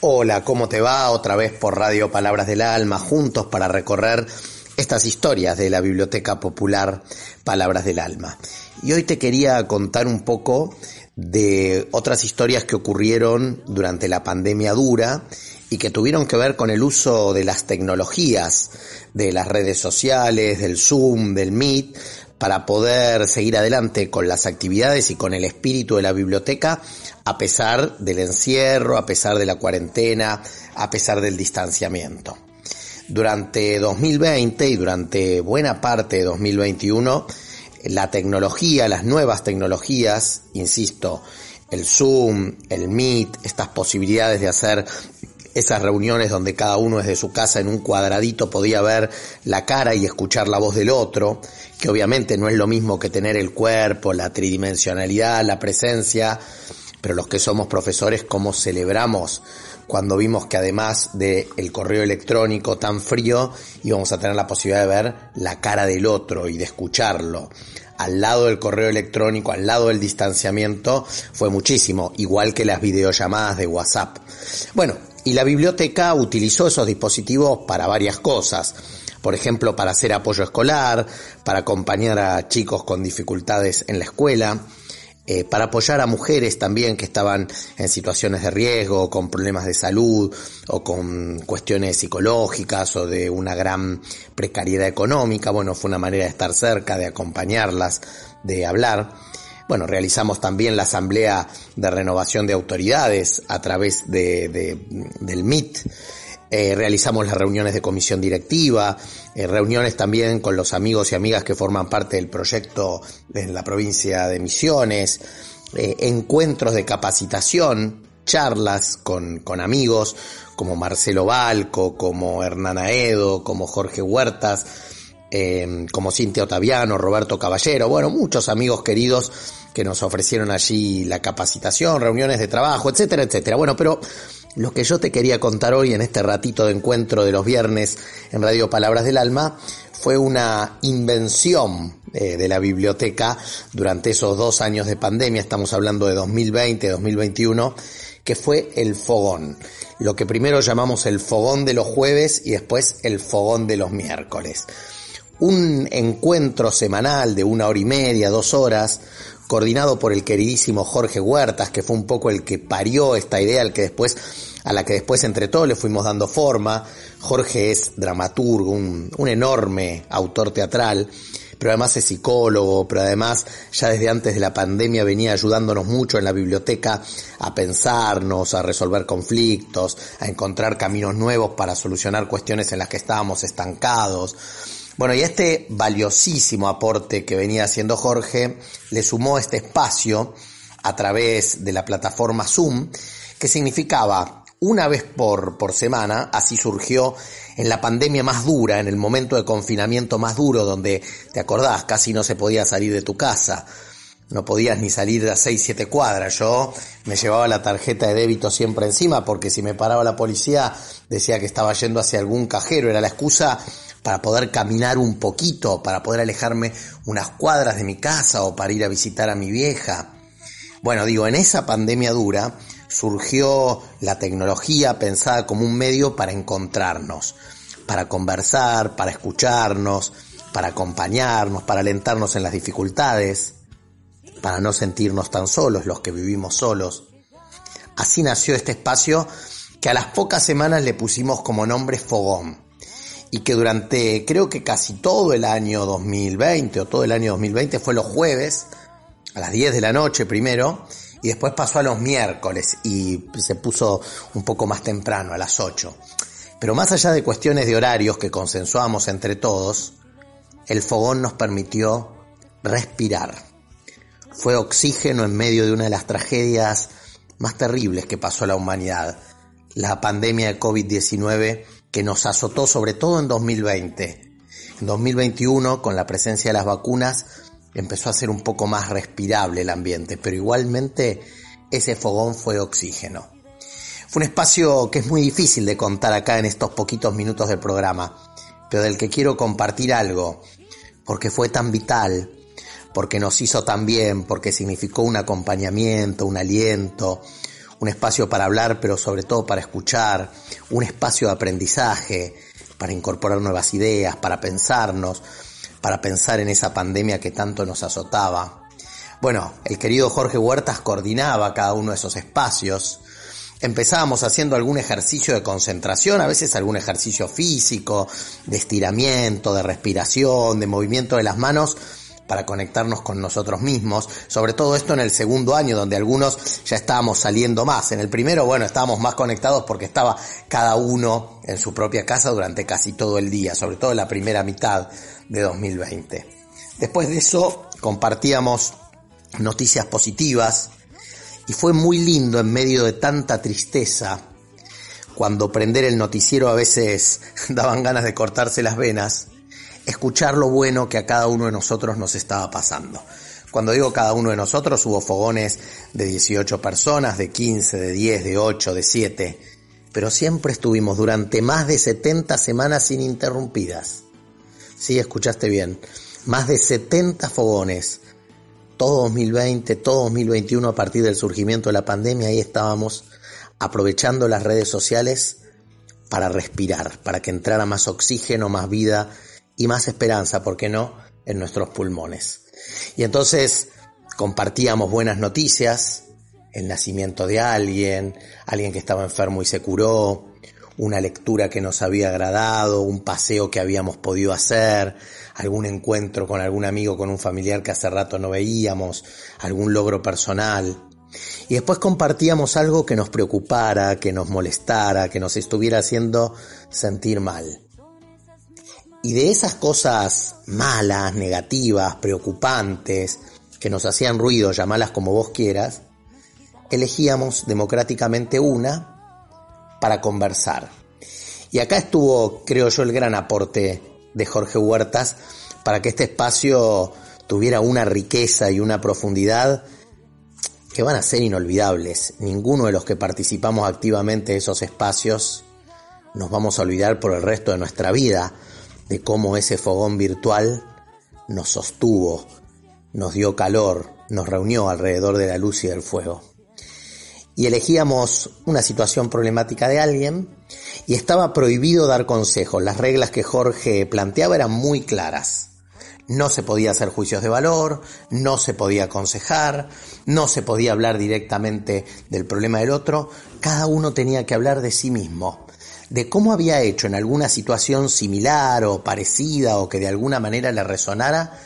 Hola, ¿cómo te va? Otra vez por Radio Palabras del Alma, juntos para recorrer estas historias de la Biblioteca Popular Palabras del Alma. Y hoy te quería contar un poco de otras historias que ocurrieron durante la pandemia dura y que tuvieron que ver con el uso de las tecnologías, de las redes sociales, del Zoom, del Meet, para poder seguir adelante con las actividades y con el espíritu de la biblioteca a pesar del encierro, a pesar de la cuarentena, a pesar del distanciamiento. Durante 2020 y durante buena parte de 2021, la tecnología, las nuevas tecnologías, insisto, el Zoom, el Meet, estas posibilidades de hacer esas reuniones donde cada uno desde su casa en un cuadradito podía ver la cara y escuchar la voz del otro, que obviamente no es lo mismo que tener el cuerpo, la tridimensionalidad, la presencia, pero los que somos profesores, ¿cómo celebramos cuando vimos que además del el correo electrónico tan frío íbamos a tener la posibilidad de ver la cara del otro y de escucharlo? Al lado del correo electrónico, al lado del distanciamiento, fue muchísimo, igual que las videollamadas de WhatsApp. Bueno, y la biblioteca utilizó esos dispositivos para varias cosas. Por ejemplo, para hacer apoyo escolar, para acompañar a chicos con dificultades en la escuela, eh, para apoyar a mujeres también que estaban en situaciones de riesgo, con problemas de salud o con cuestiones psicológicas o de una gran precariedad económica. Bueno, fue una manera de estar cerca, de acompañarlas, de hablar. Bueno, realizamos también la asamblea de renovación de autoridades a través de, del MIT. Eh, realizamos las reuniones de comisión directiva, eh, reuniones también con los amigos y amigas que forman parte del proyecto en la provincia de Misiones, eh, encuentros de capacitación, charlas con, con amigos como Marcelo Balco, como Hernán Aedo, como Jorge Huertas, como Cintia Otaviano, Roberto Caballero, bueno, muchos amigos queridos que nos ofrecieron allí la capacitación, reuniones de trabajo, etcétera, etcétera. Bueno, pero lo que yo te quería contar hoy en este ratito de encuentro de los viernes en Radio Palabras del Alma fue una invención eh, de la biblioteca durante esos dos años de pandemia, estamos hablando de 2020, 2021, que fue el fogón. Lo que primero llamamos el fogón de los jueves y después el fogón de los miércoles. Un encuentro semanal de una hora y media, dos horas, coordinado por el queridísimo Jorge Huertas, que fue un poco el que parió esta idea, al que después, a la que después entre todos le fuimos dando forma. Jorge es dramaturgo, un, un enorme autor teatral, pero además es psicólogo, pero además ya desde antes de la pandemia venía ayudándonos mucho en la biblioteca a pensarnos, a resolver conflictos, a encontrar caminos nuevos para solucionar cuestiones en las que estábamos estancados. Bueno, y este valiosísimo aporte que venía haciendo Jorge le sumó este espacio a través de la plataforma Zoom, que significaba una vez por, por semana, así surgió en la pandemia más dura, en el momento de confinamiento más duro, donde, te acordás, casi no se podía salir de tu casa, no podías ni salir de a 6, 7 cuadras. Yo me llevaba la tarjeta de débito siempre encima porque si me paraba la policía decía que estaba yendo hacia algún cajero, era la excusa para poder caminar un poquito, para poder alejarme unas cuadras de mi casa o para ir a visitar a mi vieja. Bueno, digo, en esa pandemia dura surgió la tecnología pensada como un medio para encontrarnos, para conversar, para escucharnos, para acompañarnos, para alentarnos en las dificultades, para no sentirnos tan solos los que vivimos solos. Así nació este espacio que a las pocas semanas le pusimos como nombre Fogón y que durante creo que casi todo el año 2020 o todo el año 2020 fue los jueves a las 10 de la noche primero y después pasó a los miércoles y se puso un poco más temprano a las 8. Pero más allá de cuestiones de horarios que consensuamos entre todos, el fogón nos permitió respirar. fue oxígeno en medio de una de las tragedias más terribles que pasó la humanidad, la pandemia de COVID-19 que nos azotó sobre todo en 2020. En 2021, con la presencia de las vacunas, empezó a ser un poco más respirable el ambiente, pero igualmente ese fogón fue oxígeno. Fue un espacio que es muy difícil de contar acá en estos poquitos minutos del programa, pero del que quiero compartir algo, porque fue tan vital, porque nos hizo tan bien, porque significó un acompañamiento, un aliento, un espacio para hablar, pero sobre todo para escuchar, un espacio de aprendizaje, para incorporar nuevas ideas, para pensarnos, para pensar en esa pandemia que tanto nos azotaba. Bueno, el querido Jorge Huertas coordinaba cada uno de esos espacios. Empezábamos haciendo algún ejercicio de concentración, a veces algún ejercicio físico, de estiramiento, de respiración, de movimiento de las manos, para conectarnos con nosotros mismos, sobre todo esto en el segundo año donde algunos ya estábamos saliendo más. En el primero, bueno, estábamos más conectados porque estaba cada uno en su propia casa durante casi todo el día, sobre todo en la primera mitad de 2020. Después de eso compartíamos noticias positivas y fue muy lindo en medio de tanta tristeza cuando prender el noticiero a veces daban ganas de cortarse las venas escuchar lo bueno que a cada uno de nosotros nos estaba pasando. Cuando digo cada uno de nosotros, hubo fogones de 18 personas, de 15, de 10, de 8, de 7, pero siempre estuvimos durante más de 70 semanas ininterrumpidas. Sí, escuchaste bien, más de 70 fogones. Todo 2020, todo 2021 a partir del surgimiento de la pandemia, ahí estábamos aprovechando las redes sociales para respirar, para que entrara más oxígeno, más vida y más esperanza, ¿por qué no?, en nuestros pulmones. Y entonces compartíamos buenas noticias, el nacimiento de alguien, alguien que estaba enfermo y se curó, una lectura que nos había agradado, un paseo que habíamos podido hacer, algún encuentro con algún amigo, con un familiar que hace rato no veíamos, algún logro personal. Y después compartíamos algo que nos preocupara, que nos molestara, que nos estuviera haciendo sentir mal. Y de esas cosas malas, negativas, preocupantes, que nos hacían ruido, llamalas como vos quieras, elegíamos democráticamente una para conversar. Y acá estuvo, creo yo, el gran aporte de Jorge Huertas para que este espacio tuviera una riqueza y una profundidad que van a ser inolvidables. Ninguno de los que participamos activamente de esos espacios nos vamos a olvidar por el resto de nuestra vida de cómo ese fogón virtual nos sostuvo, nos dio calor, nos reunió alrededor de la luz y del fuego. Y elegíamos una situación problemática de alguien y estaba prohibido dar consejos. Las reglas que Jorge planteaba eran muy claras. No se podía hacer juicios de valor, no se podía aconsejar, no se podía hablar directamente del problema del otro, cada uno tenía que hablar de sí mismo, de cómo había hecho en alguna situación similar o parecida o que de alguna manera le resonara,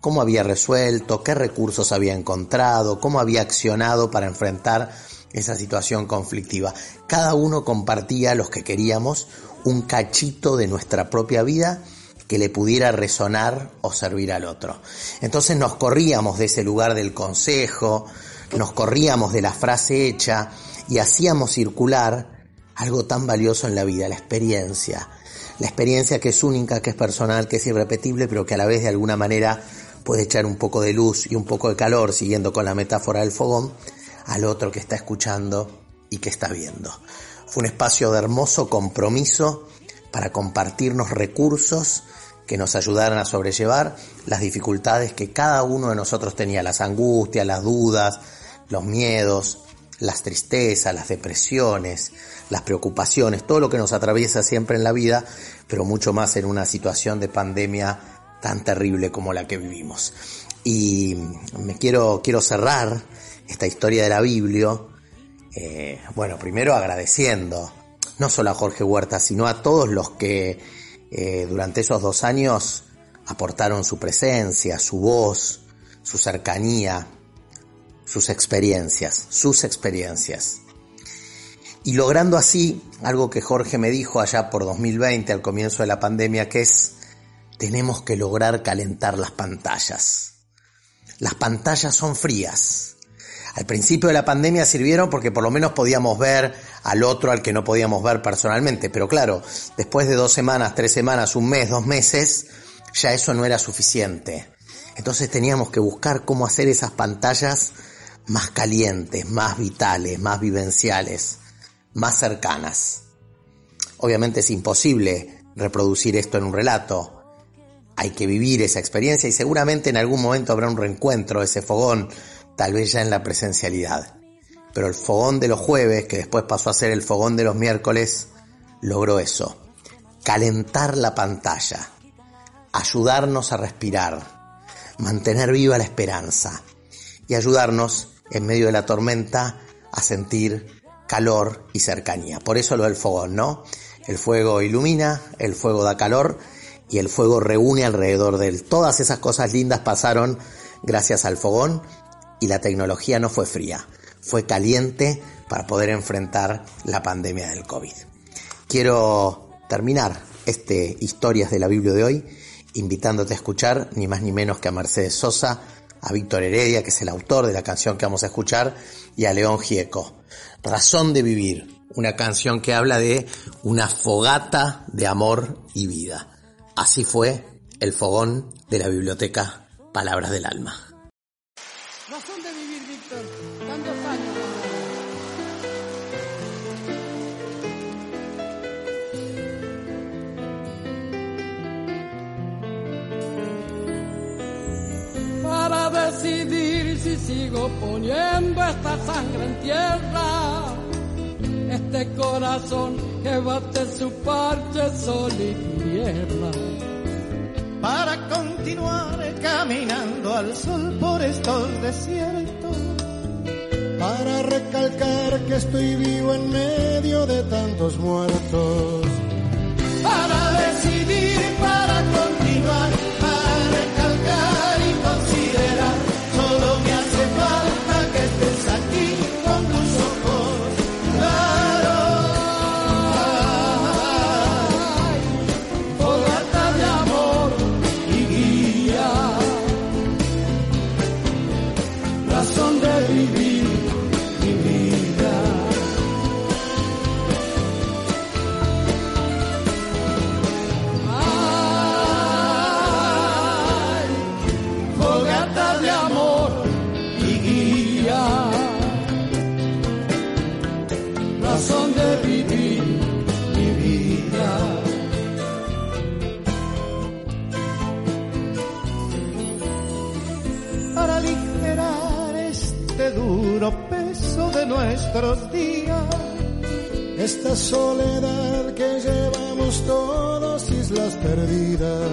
cómo había resuelto, qué recursos había encontrado, cómo había accionado para enfrentar esa situación conflictiva. Cada uno compartía los que queríamos un cachito de nuestra propia vida que le pudiera resonar o servir al otro. Entonces nos corríamos de ese lugar del consejo, nos corríamos de la frase hecha y hacíamos circular algo tan valioso en la vida, la experiencia. La experiencia que es única, que es personal, que es irrepetible, pero que a la vez de alguna manera puede echar un poco de luz y un poco de calor, siguiendo con la metáfora del fogón, al otro que está escuchando y que está viendo. Fue un espacio de hermoso compromiso para compartirnos recursos que nos ayudaran a sobrellevar las dificultades que cada uno de nosotros tenía, las angustias, las dudas, los miedos, las tristezas, las depresiones, las preocupaciones, todo lo que nos atraviesa siempre en la vida, pero mucho más en una situación de pandemia tan terrible como la que vivimos. Y me quiero, quiero cerrar esta historia de la Biblia, eh, bueno, primero agradeciendo, no solo a Jorge Huerta, sino a todos los que eh, durante esos dos años aportaron su presencia, su voz, su cercanía, sus experiencias, sus experiencias y logrando así algo que Jorge me dijo allá por 2020 al comienzo de la pandemia, que es, tenemos que lograr calentar las pantallas. las pantallas son frías. Al principio de la pandemia sirvieron porque por lo menos podíamos ver al otro al que no podíamos ver personalmente, pero claro, después de dos semanas, tres semanas, un mes, dos meses, ya eso no era suficiente. Entonces teníamos que buscar cómo hacer esas pantallas más calientes, más vitales, más vivenciales, más cercanas. Obviamente es imposible reproducir esto en un relato. Hay que vivir esa experiencia y seguramente en algún momento habrá un reencuentro, ese fogón, tal vez ya en la presencialidad. Pero el fogón de los jueves, que después pasó a ser el fogón de los miércoles, logró eso. Calentar la pantalla, ayudarnos a respirar, mantener viva la esperanza y ayudarnos en medio de la tormenta a sentir calor y cercanía. Por eso lo del fogón, ¿no? El fuego ilumina, el fuego da calor y el fuego reúne alrededor de él. Todas esas cosas lindas pasaron gracias al fogón y la tecnología no fue fría, fue caliente para poder enfrentar la pandemia del COVID. Quiero terminar este Historias de la Biblia de hoy invitándote a escuchar ni más ni menos que a Mercedes Sosa, a Víctor Heredia, que es el autor de la canción que vamos a escuchar, y a León Gieco. Razón de vivir, una canción que habla de una fogata de amor y vida. Así fue el fogón de la biblioteca Palabras del Alma. Si sigo poniendo esta sangre en tierra, este corazón que bate su parche sol y tierra. para continuar caminando al sol por estos desiertos, para recalcar que estoy vivo en medio de tantos muertos. para decidir, para peso de nuestros días. Esta soledad que llevamos todos, islas perdidas.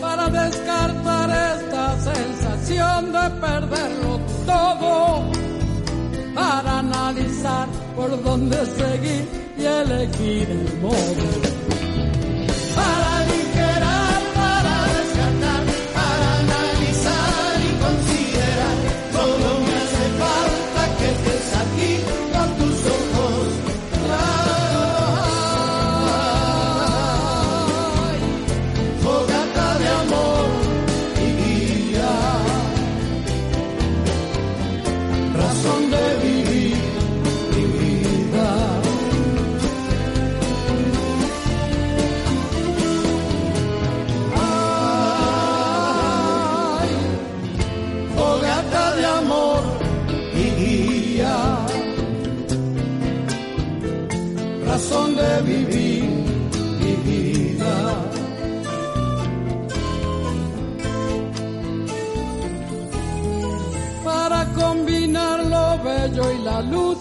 para descartar esta sensación de perderlo todo, para analizar por dónde seguir y elegir el modo.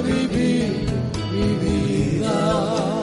Vivir mi vida.